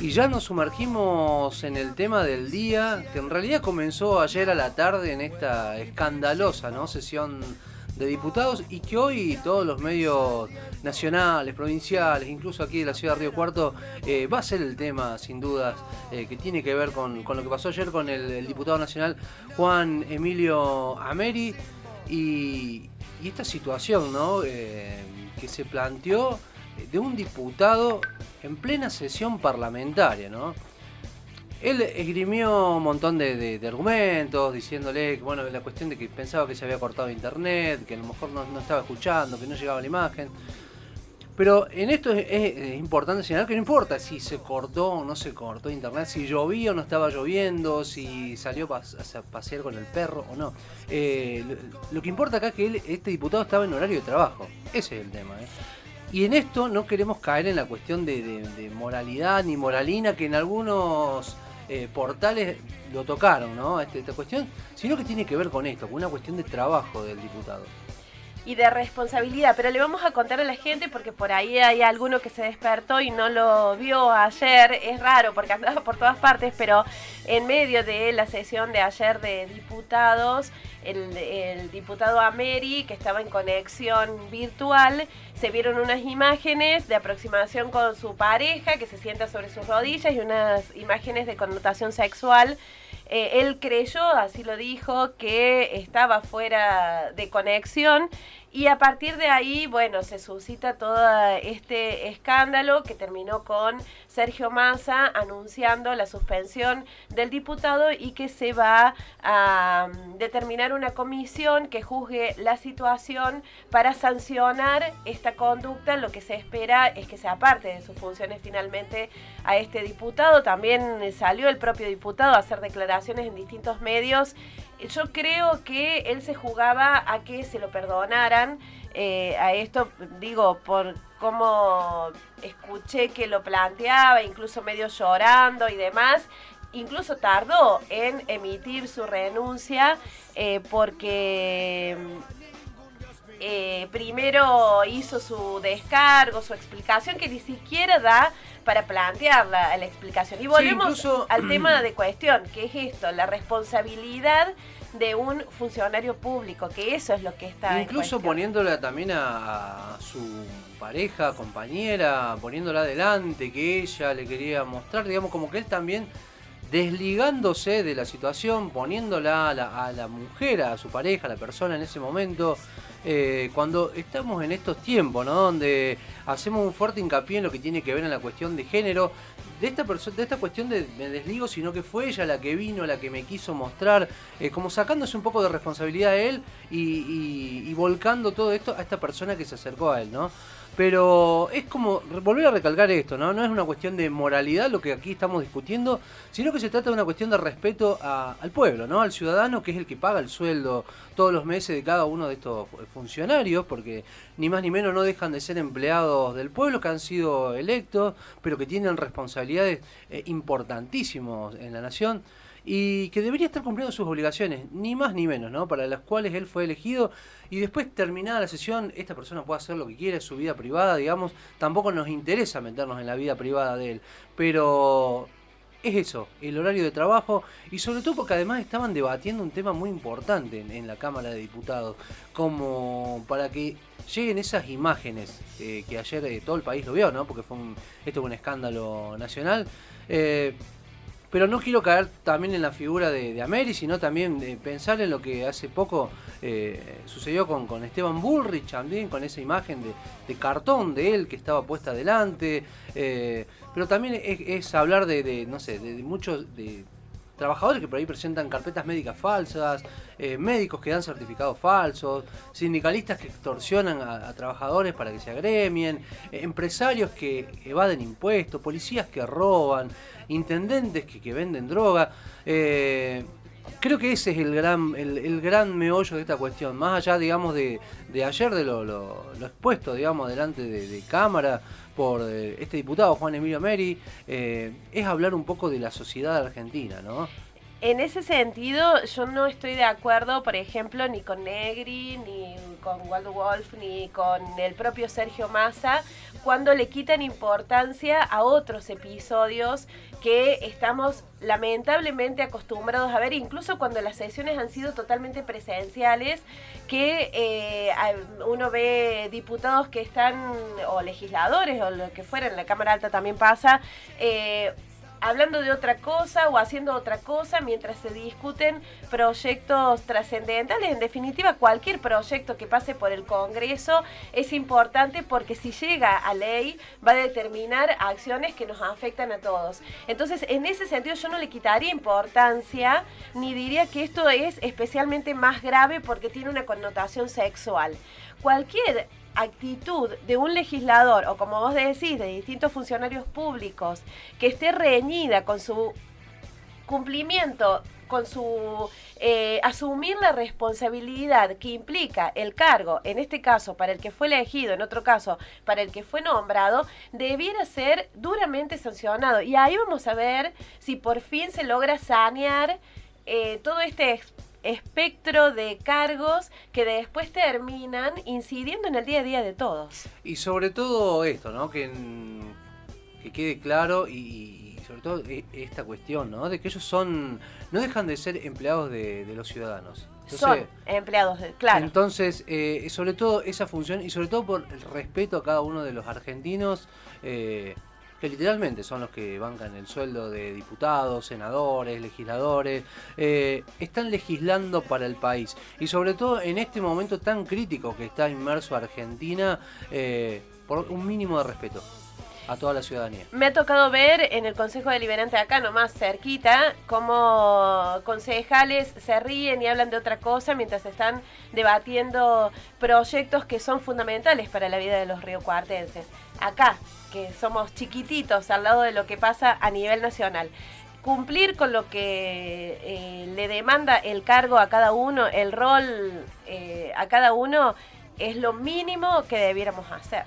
Y ya nos sumergimos en el tema del día, que en realidad comenzó ayer a la tarde en esta escandalosa sesión de diputados y que hoy todos los medios nacionales, provinciales, incluso aquí de la ciudad de Río Cuarto, eh, va a ser el tema, sin dudas, eh, que tiene que ver con, lo que pasó ayer con el, diputado nacional Juan Emilio Ameri y, esta situación ¿no? Eh, que se planteó de un diputado en plena sesión parlamentaria, ¿no? Él esgrimió un montón de, argumentos, diciéndole que bueno, la cuestión de que pensaba que se había cortado internet, que a lo mejor no, estaba escuchando, que no llegaba la imagen. Pero en esto es, importante señalar que no importa si se cortó o no se cortó internet, si llovía o no estaba lloviendo, si salió a pasear con el perro o no. Eh, lo, que importa acá es que este diputado estaba en horario de trabajo. Ese es el tema. ¿eh? Y en esto no queremos caer en la cuestión de, moralidad ni moralina que en algunos eh, portales lo tocaron, ¿no? Este, esta cuestión, sino que tiene que ver con esto, con una cuestión de trabajo del diputado y de responsabilidad, pero le vamos a contar a la gente porque por ahí hay alguno que se despertó y no lo vio ayer, es raro porque andaba por todas partes, pero en medio de la sesión de ayer de diputados, el, diputado Ameri, que estaba en conexión virtual, se vieron unas imágenes de aproximación con su pareja que se sienta sobre sus rodillas y unas imágenes de connotación sexual. Eh, él creyó, así lo dijo, que estaba fuera de conexión y a partir de ahí, bueno, se suscita todo este escándalo que terminó con Sergio Massa anunciando la suspensión del diputado y que se va a mm, determinar una comisión que juzgue la situación para sancionar esta conducta. Lo que se espera es que sea parte de sus funciones finalmente a este diputado. También salió el propio diputado a hacer declaraciones en distintos medios yo creo que él se jugaba a que se lo perdonaran. Eh, a esto digo por cómo escuché que lo planteaba, incluso medio llorando y demás. Incluso tardó en emitir su renuncia eh, porque eh, primero hizo su descargo, su explicación, que ni siquiera da para plantear la, explicación. Y volvemos al tema de cuestión, que es esto, la responsabilidad de un funcionario público, que eso es lo que está. Incluso poniéndola también a, su pareja, compañera, poniéndola adelante, que ella le quería mostrar, digamos, como que él también desligándose de la situación, poniéndola a la, a la mujer, a su pareja, a la persona en ese momento, eh, cuando estamos en estos tiempos, ¿no? Donde hacemos un fuerte hincapié en lo que tiene que ver en la cuestión de género, de esta, de esta cuestión de me desligo, sino que fue ella la que vino, la que me quiso mostrar, eh, como sacándose un poco de responsabilidad a él y, y volcando todo esto a esta persona que se acercó a él, ¿no? Pero es como volver a recalcar esto, ¿no? No es una cuestión de moralidad lo que aquí estamos discutiendo, sino que se trata de una cuestión de respeto al pueblo, ¿no? Al ciudadano que es el que paga el sueldo todos los meses de cada uno de estos funcionarios, porque ni más ni menos no dejan de ser empleados del pueblo que han sido electos, pero que tienen responsabilidades eh, importantísimas en la nación y que debería estar cumpliendo sus obligaciones, ni más ni menos, ¿no? Para las cuales él fue elegido y después terminada la sesión, esta persona puede hacer lo que quiere, su vida privada, digamos, tampoco nos interesa meternos en la vida privada de él, pero es eso, el horario de trabajo y sobre todo porque además estaban debatiendo un tema muy importante en, la Cámara de Diputados, como para que lleguen esas imágenes eh, que ayer eh, todo el país lo vio, ¿no? Porque fue un, esto fue un escándalo nacional. Eh, pero no quiero caer también en la figura de, de Ameri, sino también de pensar en lo que hace poco eh, sucedió con, con, Esteban Bullrich también, con esa imagen de, cartón de él que estaba puesta adelante. Eh, pero también es, hablar de, no sé, de, muchos de trabajadores que por ahí presentan carpetas médicas falsas, eh, médicos que dan certificados falsos, sindicalistas que extorsionan a, trabajadores para que se agremien, empresarios que evaden impuestos, policías que roban, intendentes que, venden droga. Eh, creo que ese es el gran, el, gran meollo de esta cuestión. Más allá, digamos, de, ayer, de lo, expuesto, digamos, delante de, cámara por eh, este diputado Juan Emilio Meri, eh, es hablar un poco de la sociedad argentina, ¿no? En ese sentido, yo no estoy de acuerdo, por ejemplo, ni con Negri, ni con Waldo Wolf ni con el propio Sergio Massa cuando le quitan importancia a otros episodios que estamos lamentablemente acostumbrados a ver, incluso cuando las sesiones han sido totalmente presenciales, que eh, uno ve diputados que están, o legisladores, o lo que fuera, en la Cámara Alta también pasa, eh, hablando de otra cosa o haciendo otra cosa mientras se discuten proyectos trascendentales. En definitiva, cualquier proyecto que pase por el Congreso es importante porque si llega a ley va a determinar acciones que nos afectan a todos. Entonces, en ese sentido yo no le quitaría importancia ni diría que esto es especialmente más grave porque tiene una connotación sexual. Cualquier actitud de un legislador o como vos decís, de distintos funcionarios públicos, que esté reñida con su cumplimiento, con su eh, asumir la responsabilidad que implica el cargo, en este caso para el que fue elegido, en otro caso para el que fue nombrado, debiera ser duramente sancionado. Y ahí vamos a ver si por fin se logra sanear eh, todo este espectro de cargos que después terminan incidiendo en el día a día de todos. Y sobre todo esto, ¿no? Que, que quede claro y, sobre todo e, esta cuestión, ¿no? De que ellos son, no dejan de ser empleados de, los ciudadanos. son empleados, de, claro. Entonces, eh, sobre todo esa función y sobre todo por el respeto a cada uno de los argentinos, eh, que literalmente son los que bancan el sueldo de diputados, senadores, legisladores, eh, están legislando para el país. Y sobre todo en este momento tan crítico que está inmerso Argentina, eh, por un mínimo de respeto a toda la ciudadanía. Me ha tocado ver en el Consejo Deliberante acá, nomás cerquita, cómo concejales se ríen y hablan de otra cosa mientras están debatiendo proyectos que son fundamentales para la vida de los riocuartenses. Acá, que somos chiquititos al lado de lo que pasa a nivel nacional cumplir con lo que eh, le demanda el cargo a cada uno, el rol eh, a cada uno, es lo mínimo que debiéramos hacer.